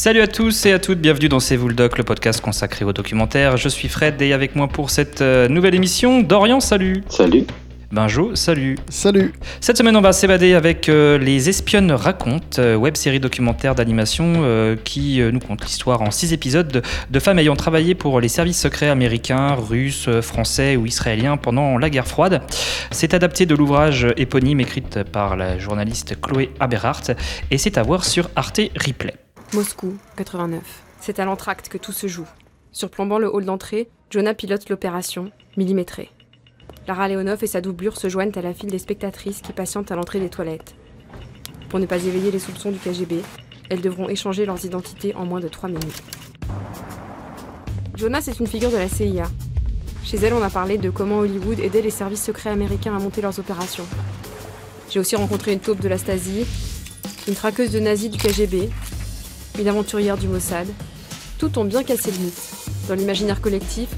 Salut à tous et à toutes, bienvenue dans C'est vous le doc, le podcast consacré au documentaire. Je suis Fred et avec moi pour cette euh, nouvelle émission, Dorian, salut. Salut. Benjo, salut. Salut. Cette semaine, on va s'évader avec euh, Les Espionnes racontent, euh, web série documentaire d'animation euh, qui euh, nous conte l'histoire en six épisodes de, de femmes ayant travaillé pour les services secrets américains, russes, français ou israéliens pendant la guerre froide. C'est adapté de l'ouvrage éponyme écrite par la journaliste Chloé Aberhart et c'est à voir sur Arte Replay. Moscou, 89. C'est à l'entracte que tout se joue. Surplombant le hall d'entrée, Jonah pilote l'opération, millimétrée. Lara Leonov et sa doublure se joignent à la file des spectatrices qui patientent à l'entrée des toilettes. Pour ne pas éveiller les soupçons du KGB, elles devront échanger leurs identités en moins de 3 minutes. Jonas est une figure de la CIA. Chez elle, on a parlé de comment Hollywood aidait les services secrets américains à monter leurs opérations. J'ai aussi rencontré une taupe de la Stasi, une traqueuse de nazis du KGB, une aventurière du Mossad. Tout ont bien cassé le mythe. Dans l'imaginaire collectif,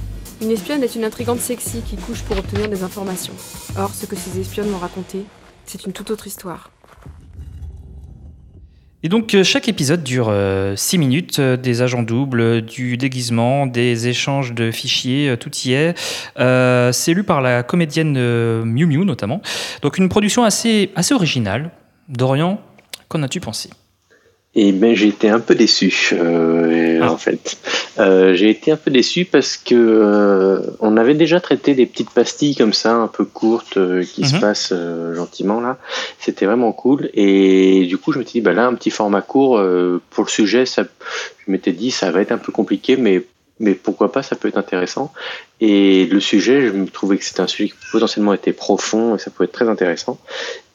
une espionne est une intrigante sexy qui couche pour obtenir des informations. Or, ce que ces espionnes m'ont raconté, c'est une toute autre histoire. Et donc euh, chaque épisode dure 6 minutes, euh, des agents doubles, du déguisement, des échanges de fichiers, euh, tout y est. Euh, c'est lu par la comédienne euh, Miu Miu notamment. Donc une production assez, assez originale. Dorian, qu'en as-tu pensé? Et ben j'ai été un peu déçu euh, Ah. en fait. Euh, j'ai été un peu déçu parce que euh, on avait déjà traité des petites pastilles comme ça, un peu courtes, euh, qui se Mhm. passent euh, gentiment là. C'était vraiment cool. Et du coup je me suis dit bah là un petit format court euh, pour le sujet, ça, je m'étais dit ça va être un peu compliqué, mais mais pourquoi pas, ça peut être intéressant. Et le sujet, je me trouvais que c'était un sujet qui potentiellement était profond et ça pouvait être très intéressant.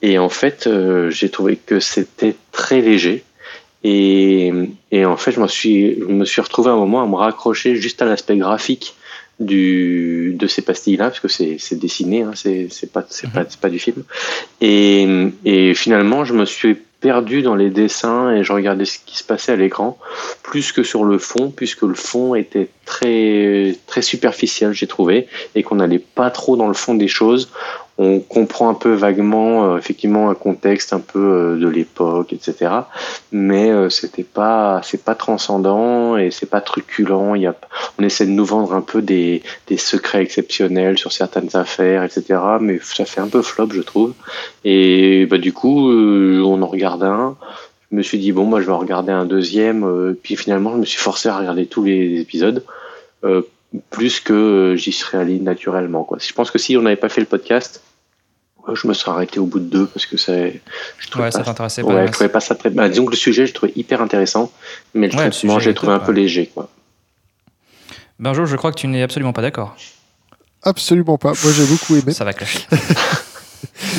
Et en fait, euh, j'ai trouvé que c'était très léger. Et, et en fait, je, suis, je me suis retrouvé à un moment à me raccrocher juste à l'aspect graphique du, de ces pastilles-là, parce que c'est, c'est dessiné, hein, c'est, c'est, pas, c'est, pas, c'est pas du film. Et, et finalement, je me suis perdu dans les dessins et je regardais ce qui se passait à l'écran, plus que sur le fond, puisque le fond était très, très superficiel, j'ai trouvé, et qu'on n'allait pas trop dans le fond des choses. On comprend un peu vaguement euh, effectivement un contexte un peu euh, de l'époque etc mais euh, c'était pas c'est pas transcendant et c'est pas truculent. Il y a on essaie de nous vendre un peu des, des secrets exceptionnels sur certaines affaires etc mais ça fait un peu flop je trouve. Et bah du coup euh, on en regarde un je me suis dit bon moi je vais en regarder un deuxième euh, puis finalement je me suis forcé à regarder tous les épisodes euh, plus que euh, j'y serais allé naturellement. Quoi. Je pense que si on n'avait pas fait le podcast, je me serais arrêté au bout de deux parce que ça, je trouvais Ouais, ça pas, t'intéressait pas. ouais, ouais, je trouvais pas ça très. Bah, disons que le sujet, je trouvais hyper intéressant, mais le Ouais, traitement, sujet j'ai trouvé un peu ouais. léger. Quoi. Benjo, je crois que tu n'es absolument pas d'accord. Absolument pas. Moi, j'ai beaucoup aimé. Ça va clasher.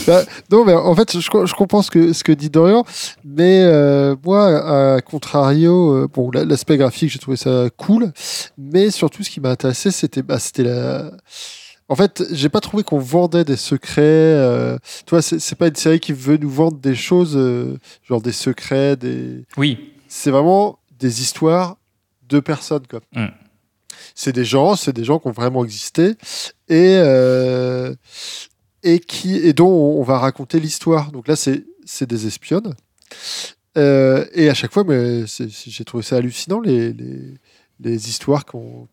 Bah, non, mais en fait, je, co- je comprends ce que, ce que dit Dorian, mais euh, moi, à contrario, euh, bon, la- l'aspect graphique, j'ai trouvé ça cool, mais surtout, ce qui m'a intéressé, c'était bah, la. En fait, j'ai pas trouvé qu'on vendait des secrets. Euh, tu vois, c'est c'est pas une série qui veut nous vendre des choses, euh, genre des secrets, des. Oui, c'est vraiment des histoires de personnes quoi. Mm. C'est des gens, c'est des gens qui ont vraiment existé et euh, et qui et dont on va raconter l'histoire. Donc là c'est des espionnes. Euh, et à chaque fois, j'ai trouvé ça hallucinant les les, les histoires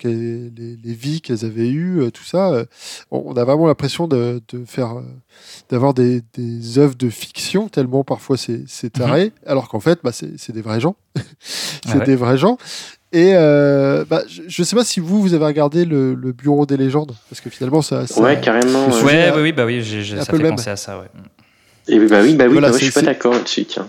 les, les vies qu'elles avaient eues, euh, tout ça. euh, on, a vraiment l'impression de, de faire d'avoir des, des œuvres de fiction tellement parfois c'est taré, alors qu'en fait bah, c'est c'est des vrais gens. c'est Ah ouais. des vrais gens. Et euh, bah, je ne sais pas si vous, vous avez regardé le, le Bureau des légendes, parce que finalement, ça. ça- Ouais, carrément. ouais. ouais, a- oui, bah oui, ça peu fait le même. penser à ça, ouais. Et bah oui, bah oui, Voilà, bah ouais, je suis pas d'accord là-dessus. Tiens.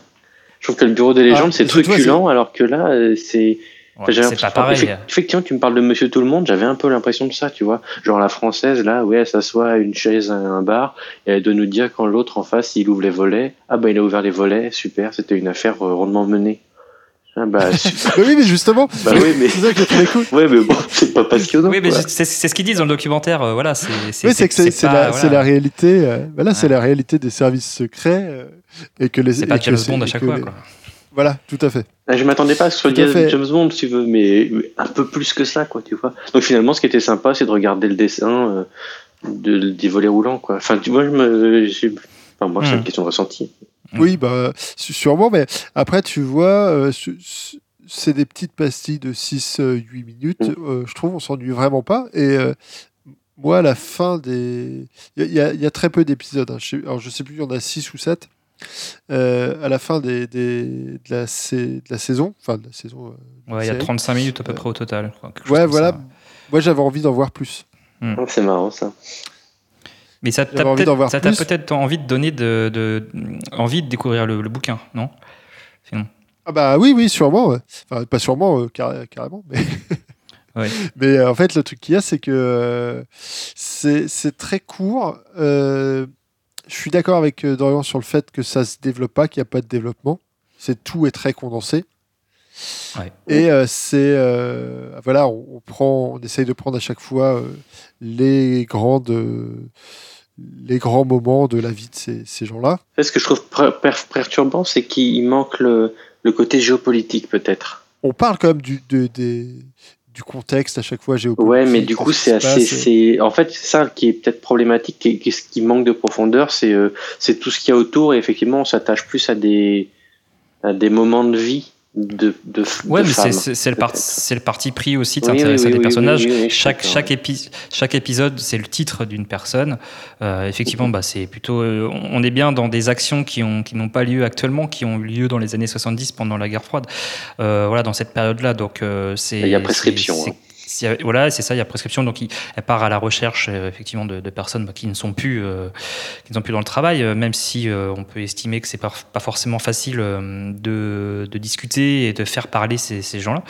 Je trouve que le bureau des légendes, Ah, c'est truculent, alors que là, euh, c'est. Ouais, c'est pas pareil. Effect- Effectivement, tu me parles de Monsieur Tout le Monde, j'avais un peu l'impression de ça, tu vois. Genre la française, là, ouais, elle s'assoit à une chaise à un bar, et elle doit nous dire quand l'autre en face, il ouvre les volets. Ah bah il a ouvert les volets, super, c'était une affaire euh, rondement menée. Ah bah. Bah oui, mais justement, bah oui, mais. c'est ça que j'ai trouvé cool. Ouais, mais bon, c'est pas passionnant. Oui, mais c'est c'est ce qu'ils disent dans le documentaire, euh, voilà. C'est Oui, c'est que c'est c'est pas- la, voilà. c'est la réalité. euh, bah là, c'est la réalité des services secrets. euh, et que les, C'est pas et que James Bond à chaque que fois, les- quoi. Voilà, tout à fait. Ah, Je m'attendais pas à ce soit. James Bond, si tu veux, mais mais un peu plus que ça, quoi, tu vois. Donc finalement, ce qui était sympa, c'est de regarder le dessin euh, de, des volets roulants, quoi. Enfin, tu vois, je me, j'ai- enfin, moi, c'est Hmm. une question de ressenti. Mm. Oui, bah, sûrement, mais après, tu vois, euh, c'est des petites pastilles de 6-8 minutes. Mm. Euh, je trouve on s'ennuie vraiment pas. Et euh, moi, à la fin des. Il y, a- il y a très peu d'épisodes. hein. Alors, je sais plus, il y en a 6 ou 7. à la fin des, des- de, la, sa- de la saison, enfin de la saison. euh, Ouais, il y a série. 35 minutes à peu Euh, près au total. chose Ouais, voilà. ça. Moi, j'avais envie d'en voir plus. Oh, c'est marrant ça. Mais ça t'a peut-être envie de donner de, de- envie de découvrir le, le bouquin, non? Ah bah oui, oui, sûrement. ouais. Enfin, pas sûrement, euh, carré- carrément. Mais, Ouais. mais euh, en fait, le truc qu'il y a, c'est que euh, c'est très court. Je suis d'accord avec Dorian sur le fait que ça se développe pas, qu'il n'y a pas de développement. C'est tout est très condensé. Ouais. Et euh, c'est euh, voilà, on, on prend, on essaye de prendre à chaque fois euh, les grandes, euh, les grands moments de la vie de ces, ces gens-là. Ce que je trouve per- per- perturbant, c'est qu'il manque le, le côté géopolitique peut-être. On parle quand même du, de- des- du contexte à chaque fois géopolitique. Ouais, mais du coup, ce qui c'est se assez. c'est En fait, c'est ça qui est peut-être problématique, et ce qui manque de profondeur, c'est euh, c'est tout ce qu'il y a autour, et effectivement, on s'attache plus à des, à des moments de vie de, de, Ouais, de mais c'est- le, le parti pris aussi de Oui, s'intéresser oui, à des oui, personnages. oui, oui, oui, chaque, chaque, épi- chaque épisode, c'est le titre d'une personne. Euh, effectivement, bah, c'est plutôt. euh, on est bien dans des actions qui ont qui n'ont pas lieu actuellement, qui ont eu lieu dans les années 70 pendant la guerre froide. Euh, voilà, dans cette période-là. Donc, euh, c'est. Il y a prescription, hein. Voilà, c'est ça, il y a prescription. Donc, il- elle part à la recherche euh, effectivement de, personnes qui ne sont plus, euh, qui ne sont plus dans le travail, euh, même si on peut estimer que c'est pas, pas forcément facile de, discuter et de faire parler ces, gens-là,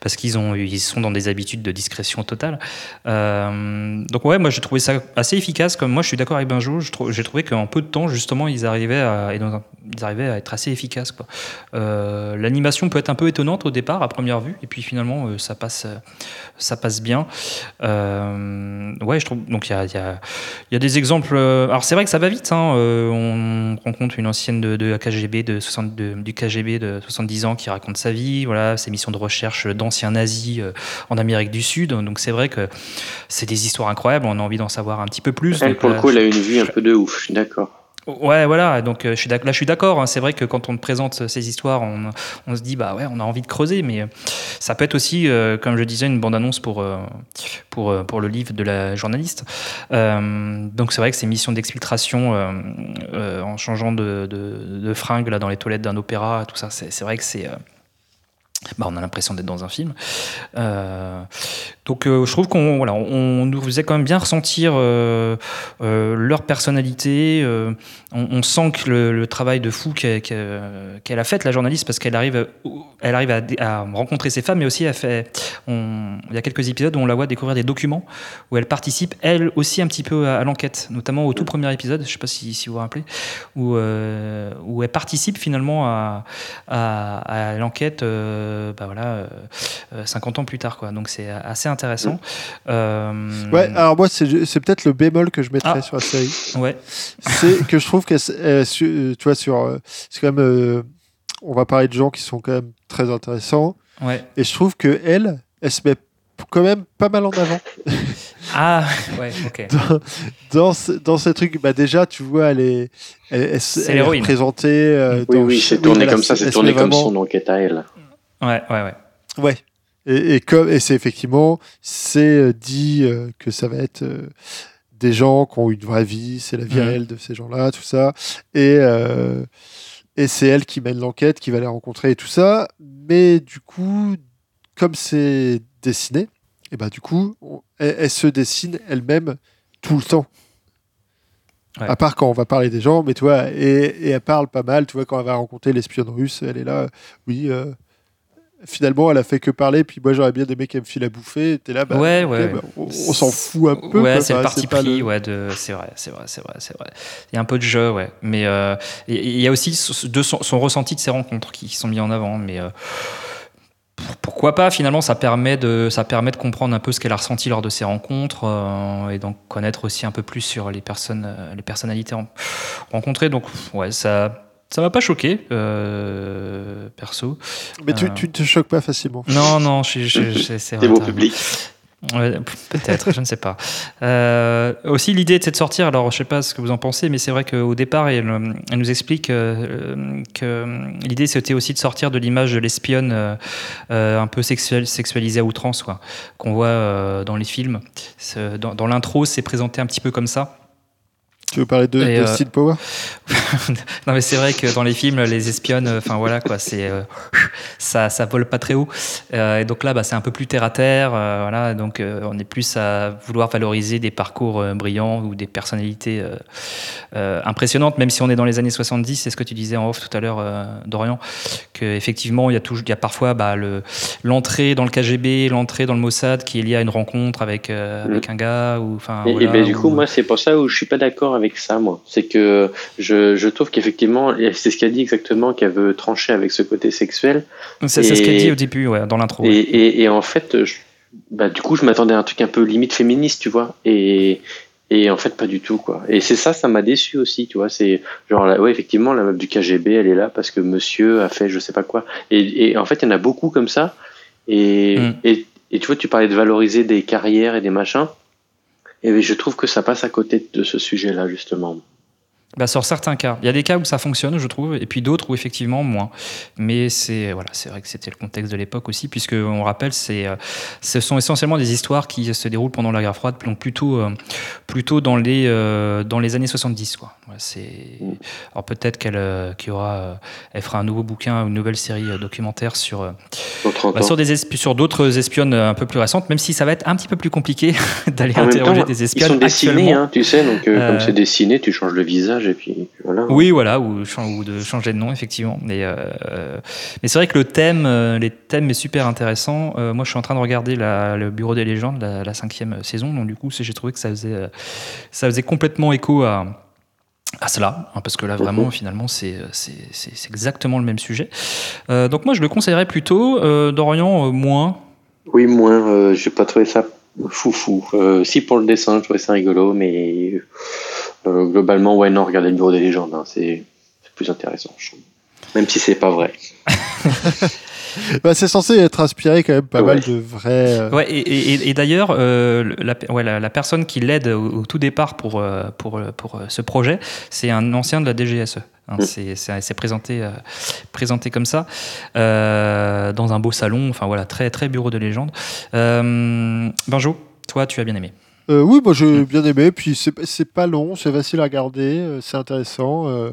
parce qu'ils ont, ils sont dans des habitudes de discrétion totale. Donc ouais, moi j'ai trouvé ça assez efficace. Comme moi, je suis d'accord avec Benjo. J'ai trouvé qu'en peu de temps, justement, ils arrivaient à, ils arrivaient à être assez efficaces. L'animation peut être un peu étonnante au départ, à première vue, et puis finalement, ça passe, ça passe bien. Euh, ouais, je trouve. Donc il y a, il y, a, il y a des exemples. euh, Alors c'est vrai que ça va vite. hein, euh, on rencontre une ancienne de, de KGB de 60, de- du KGB de 70 ans qui raconte sa vie, voilà, ses missions de recherche d'anciens nazis euh, en Amérique du Sud. Donc c'est vrai que c'est des histoires incroyables. On a envie d'en savoir un petit peu plus. Elle, pour le coup, elle a une vue un peu de ouf, je suis d'accord. Ouais, voilà. Donc euh, là, je suis d'accord. hein, c'est vrai que quand on te présente ces histoires, on, se dit bah ouais, on a envie de creuser, mais euh, ça peut être aussi, euh, comme je disais, une bande-annonce pour pour pour le livre de la journaliste. Donc c'est vrai que ces missions d'exfiltration en changeant de, de, fringue là dans les toilettes d'un opéra, tout ça, c'est vrai que c'est bah, on a l'impression d'être dans un film. Donc euh, je trouve qu'on voilà, on nous faisait quand même bien ressentir euh, euh, leur personnalité. on, sent que le, travail de fou qu'elle a fait, la journaliste, parce qu'elle arrive, à- elle arrive à, rencontrer ses femmes, mais aussi elle fait. il y a quelques épisodes où on la voit découvrir des documents où elle participe, elle aussi, un petit peu à, l'enquête, notamment au tout premier épisode, je ne sais pas si, vous vous rappelez, où, elle participe finalement à, l'enquête bah voilà, euh, euh, 50 ans plus tard. Quoi. Donc c'est assez intéressant. Euh, Ouais, alors moi, c'est c'est peut-être le bémol que je mettrais Ah. sur la série. ouais. c'est que je trouve que, tu vois, sur. euh, C'est quand même. euh, on va parler de gens qui sont quand même très intéressants. Ouais. Et je trouve que elle, elle se met quand même pas mal en avant. Ah, ouais, ok. dans, dans, ce, dans ce truc, bah déjà, tu vois, elle est, elle, elle, elle est l'héroïne. représentée. euh, Oui, dans oui, c'est tourné comme ça, elle c'est tourné comme vraiment- son enquête à elle. Ouais, ouais, ouais. Ouais. Et, et comme et c'est effectivement, c'est euh, dit euh, que ça va être euh, des gens qui ont une vraie vie, c'est la vie Mhm. réelle de ces gens-là, tout ça. Et euh, et c'est elle qui mène l'enquête, qui va les rencontrer et tout ça. Mais du coup, comme c'est dessiné, et ben du coup, on- elle, elle se dessine elle-même tout le temps. Ouais. À part quand on va parler des gens, mais tu vois, et, et elle parle pas mal, tu vois, quand elle va rencontrer l'espionne russe, elle est là, oui, euh, finalement, elle a fait que parler, puis moi j'aurais bien aimé qu'elle me file à bouffer, t'es là, bah, Ouais, ouais. bah, on, on s'en fout un peu. ouais, c'est le parti pris, le- ouais, de, c'est vrai, c'est vrai, c'est vrai, c'est vrai. Il y a un peu de jeu, ouais. Mais euh, il y a aussi de son, son ressenti de ces rencontres qui, qui sont mis en avant. Mais euh, pour- pourquoi pas Finalement, ça permet de, ça permet de comprendre un peu ce qu'elle a ressenti lors de ces rencontres euh, et donc connaître aussi un peu plus sur les personnes, les personnalités en- rencontrées. Donc, ouais, ça. Ça m'a pas choqué, euh, perso. Mais tu, Euh. tu ne te choques pas facilement. Non, non, je, je- je- c'est beau raison. public. Peut-être, je ne sais pas. Euh, aussi, l'idée était de sortir, alors je ne sais pas ce que vous en pensez, mais c'est vrai qu'au départ, elle, elle, nous explique euh, que l'idée c'était aussi de sortir de l'image de l'espionne euh, un peu sexuelle, sexualisée à outrance, qu'on voit dans les films. Dans, dans l'intro, c'est présenté un petit peu comme ça. Tu veux parler de, de euh... Steel Power? Non, mais c'est vrai que dans les films, les espionnes, enfin voilà quoi, c'est euh, ça, ça vole pas très haut. Euh, et donc là, bah, c'est un peu plus terre à terre. Euh, voilà, donc on est plus à vouloir valoriser des parcours brillants ou des personnalités impressionnantes, même si on est dans les années 70. C'est ce que tu disais en off tout à l'heure, Dorian, que effectivement, il y a toujours, il y a parfois bah, le l'entrée dans le KGB, l'entrée dans le Mossad qui est liée à une rencontre avec avec mm. un gars ou enfin. Et, voilà, et ben, du coup, moi, c'est pour ça où je suis pas d'accord avec ça, moi. C'est que je, je trouve qu'effectivement, c'est ce qu'elle dit exactement, qu'elle veut trancher avec ce côté sexuel. C'est ce qu'elle dit au début, ouais, dans l'intro. Et, et, et, en fait, bah, du coup, je m'attendais à un truc un peu limite féministe, tu vois. Et, et en fait, pas du tout, quoi. Et c'est ça, ça m'a déçu aussi, tu vois. C'est genre, ouais, effectivement, la meuf du KGB, elle est là parce que monsieur a fait je sais pas quoi. Et, et en fait, il y en a beaucoup comme ça. Et, mm. et, et tu vois, tu parlais de valoriser des carrières et des machins. Et je trouve que ça passe à côté de ce sujet-là, justement. Bah, sur certains cas. Il y a des cas où ça fonctionne, je trouve, et puis d'autres où effectivement moins. Mais c'est voilà, c'est vrai que c'était le contexte de l'époque aussi, puisque on rappelle, c'est euh, ce sont essentiellement des histoires qui se déroulent pendant la guerre froide, donc plutôt euh, plutôt dans les euh, dans les années 70 quoi. c'est alors peut-être qu'elle qu'il aura elle fera un nouveau bouquin, une nouvelle série documentaire sur bah, sur des sur d'autres espionnes un peu plus récentes, même si ça va être un petit peu plus compliqué d'aller interroger des espionnes. Ils sont dessinés, hein, tu sais, donc comme c'est dessiné, tu changes le visage et puis voilà. Oui, voilà, ou, ou de changer de nom, effectivement. Mais, euh, mais c'est vrai que le thème, euh, les thèmes est super intéressant. Euh, moi, je suis en train de regarder la, le Bureau des légendes, la, la, cinquième saison, donc du coup, j'ai trouvé que ça faisait, ça faisait complètement écho à, à cela, hein, parce que là vraiment finalement c'est exactement le même sujet. Euh, donc moi je le conseillerais plutôt, euh, Dorian moins. Oui moins, euh, j'ai pas trouvé ça foufou. si pour le dessin je trouvais ça rigolo, mais euh, globalement, ouais, non, regardez le bureau des légendes, hein, c'est plus intéressant, même si c'est pas vrai. bah, c'est censé être inspiré quand même pas mal de vrais. Euh, ouais, et, et, d'ailleurs, euh, la, ouais, la, personne qui l'aide au, tout départ pour, pour, pour ce projet, c'est un ancien de la DGSE. Hein, mm. C'est présenté, présenté comme ça, dans un beau salon, enfin voilà, très, très bureau de légende. Benjo, toi, tu as bien aimé euh, oui, moi j'ai bien aimé. Puis c'est pas long, c'est facile à regarder, euh, c'est intéressant. Euh,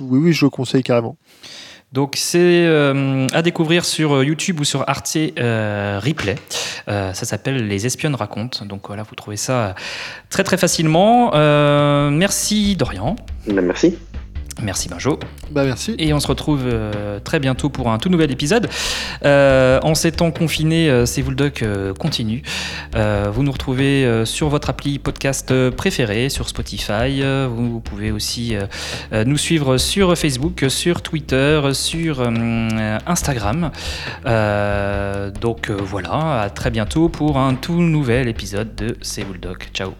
oui, oui, je le conseille carrément. Donc c'est à découvrir sur YouTube ou sur Arte Replay. ça s'appelle Les espionnes racontent. Donc voilà, vous trouvez ça très très facilement. merci Dorian. Ben, merci. Merci Benjo. Bah merci. Et on se retrouve euh, très bientôt pour un tout nouvel épisode. Euh, en ces temps confinés, euh, C'est vous le doc continue. vous nous retrouvez sur votre appli podcast préféré, sur Spotify. Vous pouvez aussi nous suivre sur Facebook, sur Twitter, sur Instagram. donc voilà, à très bientôt pour un tout nouvel épisode de C'est vous le doc. Ciao.